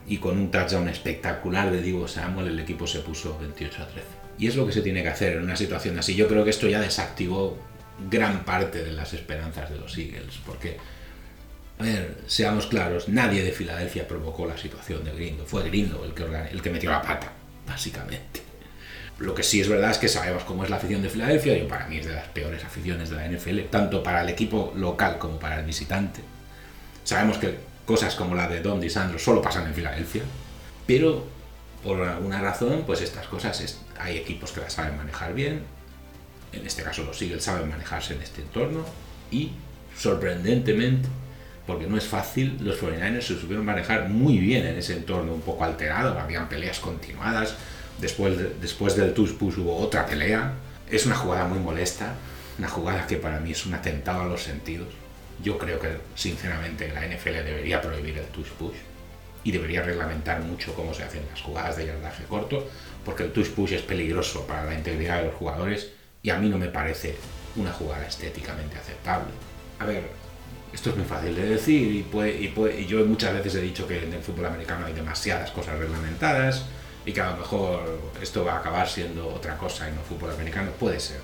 y con un touchdown espectacular de Divo Samuel, el equipo se puso 28 a 13. Y es lo que se tiene que hacer en una situación así. Yo creo que esto ya desactivó gran parte de las esperanzas de los Eagles, porque, a ver, seamos claros, nadie de Filadelfia provocó la situación de Grindo, fue Grindo el que, el que metió la pata, básicamente. Lo que sí es verdad es que sabemos cómo es la afición de Filadelfia, y para mí es de las peores aficiones de la NFL, tanto para el equipo local como para el visitante. Sabemos que cosas como la de Don DiSandro solo pasan en Filadelfia, pero por alguna razón, pues estas cosas hay equipos que las saben manejar bien, en este caso los Eagles saben manejarse en este entorno, y sorprendentemente, porque no es fácil, los 49ers se supieron manejar muy bien en ese entorno un poco alterado, habían peleas continuadas, Después, después del touch push hubo otra pelea. Es una jugada muy molesta, una jugada que para mí es un atentado a los sentidos. Yo creo que, sinceramente, la NFL debería prohibir el touch push y debería reglamentar mucho cómo se hacen las jugadas de yardaje corto, porque el touch push es peligroso para la integridad de los jugadores y a mí no me parece una jugada estéticamente aceptable. A ver, esto es muy fácil de decir y, puede, y, puede, y yo muchas veces he dicho que en el fútbol americano hay demasiadas cosas reglamentadas y que a lo mejor esto va a acabar siendo otra cosa y no fútbol americano, puede ser.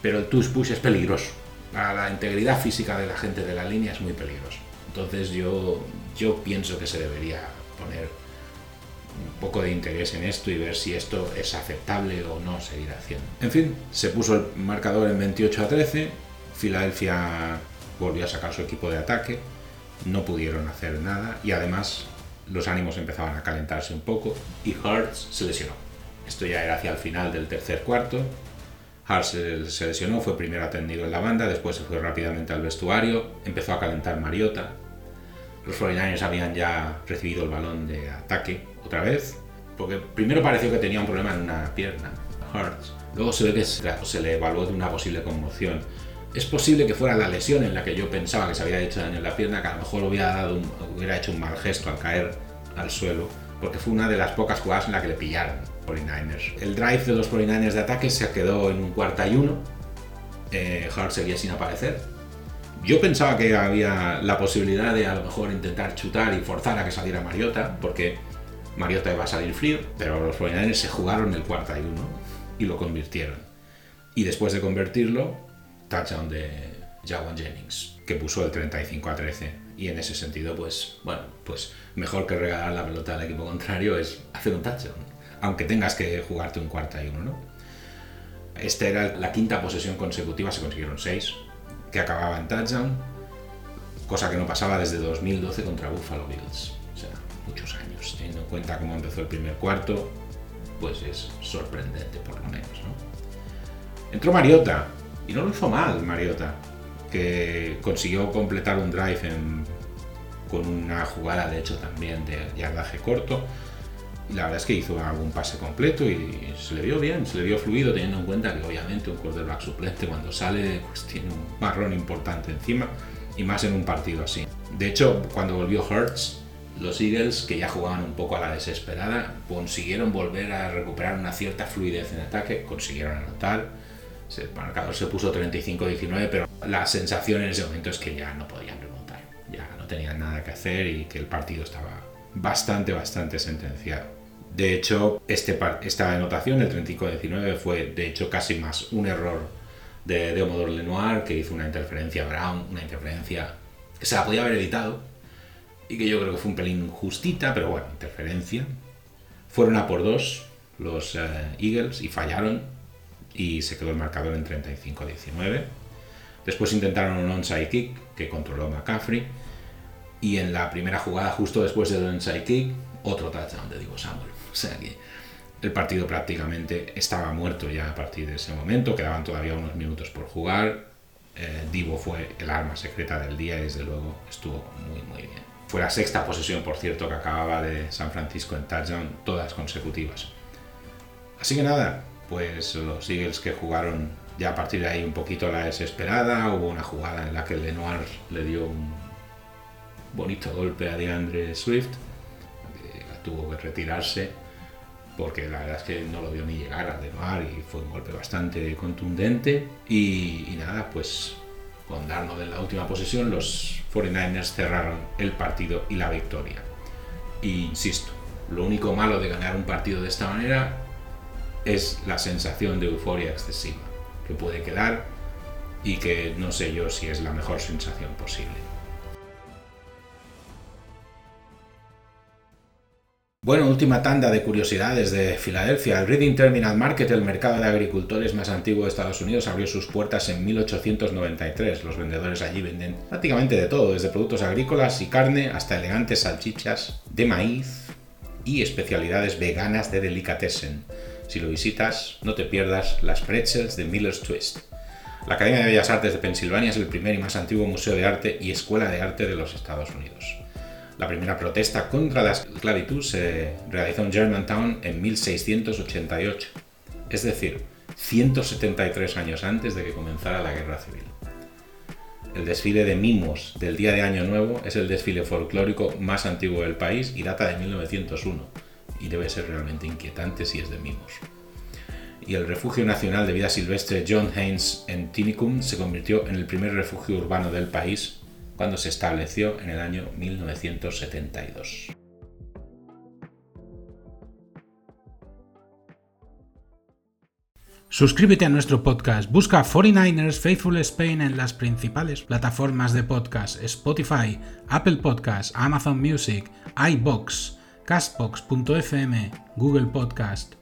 Pero el touch push es peligroso. Para la integridad física de la gente de la línea es muy peligroso. Entonces yo, yo pienso que se debería poner un poco de interés en esto y ver si esto es aceptable o no seguir haciendo. En fin, se puso el marcador en 28 a 13, Filadelfia volvió a sacar su equipo de ataque, no pudieron hacer nada y además los ánimos empezaban a calentarse un poco y Hurts se lesionó. Esto ya era hacia el final del tercer cuarto. Hurts se lesionó, fue primero atendido en la banda, después se fue rápidamente al vestuario, empezó a calentar Mariota. Los 49ers habían ya recibido el balón de ataque otra vez, porque primero pareció que tenía un problema en una pierna, Hurts. Luego se ve que se le evaluó de una posible conmoción es posible que fuera la lesión en la que yo pensaba que se había hecho daño en la pierna, que a lo mejor hubiera, dado hubiera hecho un mal gesto al caer al suelo, porque fue una de las pocas jugadas en la que le pillaron 49ers. El drive de los 49ers de ataque se quedó en un cuarta y uno, eh, Hart seguía sin aparecer. Yo pensaba que había la posibilidad de a lo mejor intentar chutar y forzar a que saliera Mariota, porque Mariota iba a salir frío, pero los 49ers se jugaron el cuarta y uno y lo convirtieron. Y después de convertirlo, touchdown de Jawan Jennings, que puso el 35 a 13. Y en ese sentido, pues, bueno, pues mejor que regalar la pelota al equipo contrario es hacer un touchdown, aunque tengas que jugarte un cuarta y uno, ¿no? Esta era la quinta posesión consecutiva, se consiguieron seis, que acababa en touchdown, cosa que no pasaba desde 2012 contra Buffalo Bills. O sea, muchos años. Teniendo en cuenta cómo empezó el primer cuarto, pues es sorprendente por lo menos, ¿no? Entró Mariota, y no lo hizo mal Mariota, que consiguió completar un drive con una jugada de hecho también de yardaje corto. Y la verdad es que hizo algún pase completo y se le vio bien, se le vio fluido, teniendo en cuenta que obviamente un quarterback suplente cuando sale pues tiene un marrón importante encima y más en un partido así. De hecho, cuando volvió Hurts, los Eagles, que ya jugaban un poco a la desesperada, consiguieron volver a recuperar una cierta fluidez en ataque, consiguieron anotar. El marcador se puso 35-19, pero la sensación en ese momento es que ya no podían remontar. Ya no tenían nada que hacer y que el partido estaba bastante, bastante sentenciado. De hecho, este, esta anotación, el 35-19, fue de hecho casi más un error de Deomodor Lenoir, que hizo una interferencia Brown, una interferencia que se la podía haber evitado y que yo creo que fue un pelín justita, pero bueno, interferencia. Fueron a por dos los eh, Eagles y fallaron y se quedó el marcador en 35-19. Después intentaron un onside kick que controló McCaffrey y en la primera jugada, justo después del onside kick, otro touchdown de Divo Samuel. O sea que el partido prácticamente estaba muerto ya a partir de ese momento, quedaban todavía unos minutos por jugar. Eh, Divo fue el arma secreta del día y desde luego estuvo muy muy bien. Fue la sexta posesión, por cierto, que acababa de San Francisco en touchdown, todas consecutivas. Así que nada, pues los Eagles que jugaron ya a partir de ahí un poquito la desesperada, hubo una jugada en la que Lenoir le dio un bonito golpe a DeAndre Swift, que tuvo que retirarse porque la verdad es que no lo vio ni llegar a Lenoir y fue un golpe bastante contundente y, y nada, pues con darnos de la última posesión los 49ers cerraron el partido y la victoria. Y insisto, lo único malo de ganar un partido de esta manera es la sensación de euforia excesiva que puede quedar y que no sé yo si es la mejor sensación posible. Bueno, última tanda de curiosidades de Filadelfia. El Reading Terminal Market, el mercado de agricultores más antiguo de Estados Unidos, abrió sus puertas en 1893. Los vendedores allí venden prácticamente de todo, desde productos agrícolas y carne hasta elegantes salchichas de maíz y especialidades veganas de delicatessen. Si lo visitas, no te pierdas las pretzels de Miller's Twist. La Academia de Bellas Artes de Pensilvania es el primer y más antiguo museo de arte y escuela de arte de los Estados Unidos. La primera protesta contra la esclavitud se realizó en Germantown en 1688, es decir, 173 años antes de que comenzara la Guerra Civil. El desfile de mimos del Día de Año Nuevo es el desfile folclórico más antiguo del país y data de 1901, y debe ser realmente inquietante si es de mimos. Y el Refugio Nacional de Vida Silvestre John Haynes en Tinicum se convirtió en el primer refugio urbano del país cuando se estableció en el año 1972. Suscríbete a nuestro podcast, busca 49ers Faithful Spain en las principales plataformas de podcast Spotify, Apple Podcasts, Amazon Music, iBox, Castbox.fm, Google Podcast.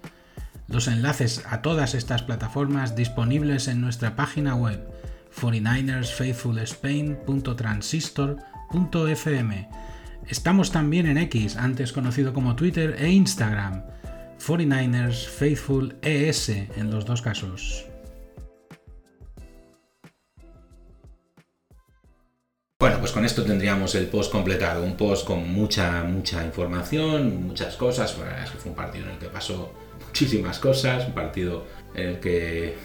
Los enlaces a todas estas plataformas disponibles en nuestra página web 49ersfaithfulspain.transistor.fm. Estamos también en X, antes conocido como Twitter e Instagram. 49ers Faithful ES en los dos casos. Pues con esto tendríamos el post completado, un post con mucha, mucha información, muchas cosas. Bueno, es que fue un partido en el que pasó muchísimas cosas, un partido en el que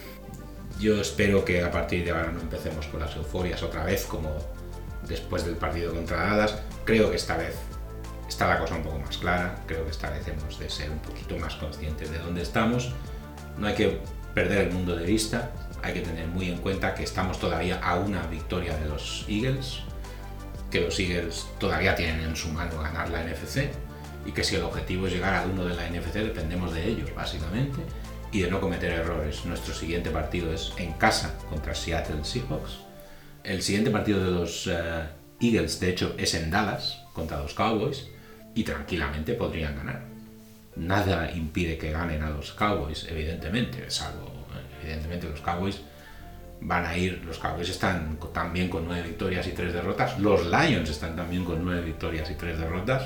yo espero que a partir de ahora no empecemos con las euforias otra vez como después del partido contra Dallas. Creo que esta vez está la cosa un poco más clara, creo que esta vez hemos de ser un poquito más conscientes de dónde estamos. No hay que perder el mundo de vista, hay que tener muy en cuenta que estamos todavía a una victoria de los Eagles, que los Eagles todavía tienen en su mano ganar la NFC y que si el objetivo es llegar a uno de la NFC dependemos de ellos básicamente y de no cometer errores. Nuestro siguiente partido es en casa contra Seattle Seahawks. El siguiente partido de los eh, Eagles, de hecho, es en Dallas contra los Cowboys y tranquilamente podrían ganar. Nada impide que ganen a los Cowboys, evidentemente, salvo, evidentemente, los Cowboys van a ir, los Cowboys están también con nueve victorias y tres derrotas, los Lions están también con nueve victorias y tres derrotas,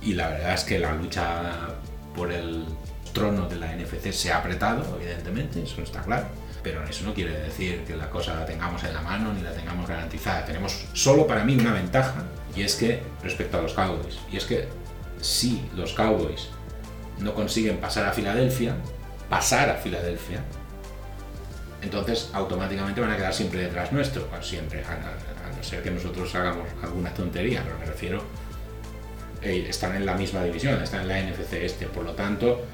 y la verdad es que la lucha por el trono de la NFC se ha apretado, evidentemente, eso está claro. Pero eso no quiere decir que la cosa la tengamos en la mano ni la tengamos garantizada. Tenemos solo para mí una ventaja y es que respecto a los Cowboys. Y es que si los Cowboys no consiguen pasar a Filadelfia, pasar a Filadelfia, entonces automáticamente van a quedar siempre detrás nuestro, siempre, a, no ser que nosotros hagamos alguna tontería, pero me refiero, eh, están en la misma división, están en la NFC este, por lo tanto,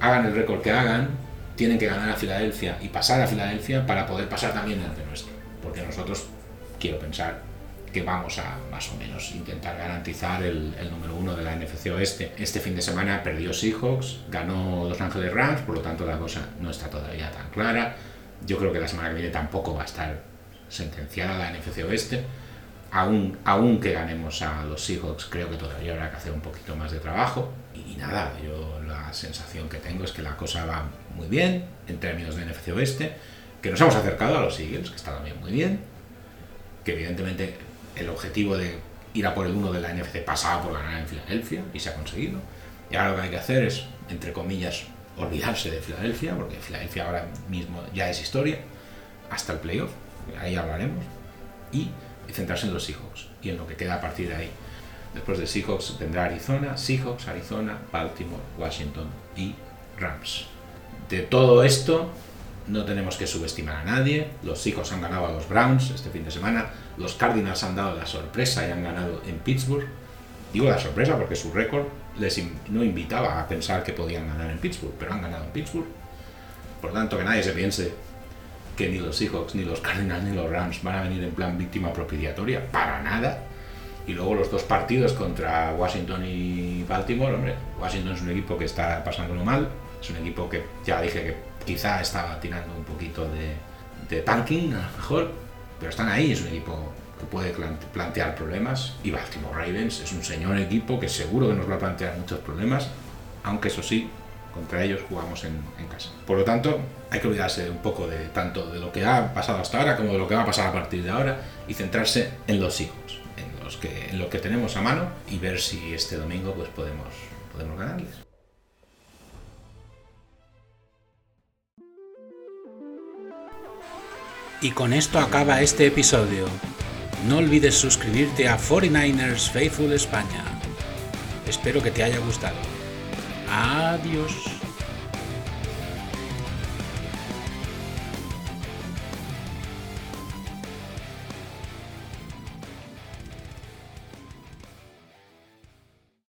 hagan el récord que hagan, tienen que ganar a Filadelfia y pasar a Filadelfia para poder pasar también ante nuestro, porque nosotros, quiero pensar, que vamos a más o menos intentar garantizar el, número uno de la NFC Oeste. Este fin de semana perdió Seahawks, ganó Los Ángeles Rams, por lo tanto la cosa no está todavía tan clara. Yo creo que la semana que viene tampoco va a estar sentenciada la NFC Oeste. Aún, aún que ganemos a los Seahawks, creo que todavía habrá que hacer un poquito más de trabajo. Y nada, yo la sensación que tengo es que la cosa va muy bien en términos de NFC Oeste, que nos hemos acercado a los Eagles, que está también muy bien, que evidentemente el objetivo de ir a por el 1 de la NFC pasaba por ganar en Filadelfia y se ha conseguido. Y ahora lo que hay que hacer es, entre comillas, olvidarse de Filadelfia, porque Filadelfia ahora mismo ya es historia, hasta el playoff, ahí hablaremos, y centrarse en los Seahawks y en lo que queda a partir de ahí. Después de Seahawks vendrá Arizona, Seahawks, Arizona, Baltimore, Washington y Rams. De todo esto no tenemos que subestimar a nadie. Los Seahawks han ganado a los Browns este fin de semana. Los Cardinals han dado la sorpresa y han ganado en Pittsburgh. Digo la sorpresa porque su récord les no invitaba a pensar que podían ganar en Pittsburgh, pero han ganado en Pittsburgh. Por tanto, que nadie se piense que ni los Seahawks, ni los Cardinals, ni los Rams van a venir en plan víctima propiciatoria. Para nada. Y luego los dos partidos contra Washington y Baltimore, hombre, Washington es un equipo que está pasándolo mal. Es un equipo que ya dije que quizá estaba tirando un poquito de, de tanking, a lo mejor, pero están ahí, es un equipo que puede plantear problemas y Baltimore Ravens es un señor equipo que seguro que nos va a plantear muchos problemas, aunque eso sí, contra ellos jugamos en, casa. Por lo tanto, hay que olvidarse un poco de tanto de lo que ha pasado hasta ahora como de lo que va a pasar a partir de ahora y centrarse en los hijos, en, los lo que tenemos a mano y ver si este domingo pues podemos, podemos ganarles. Y con esto acaba este episodio. No olvides suscribirte a 49ers Faithful España. Espero que te haya gustado. Adiós.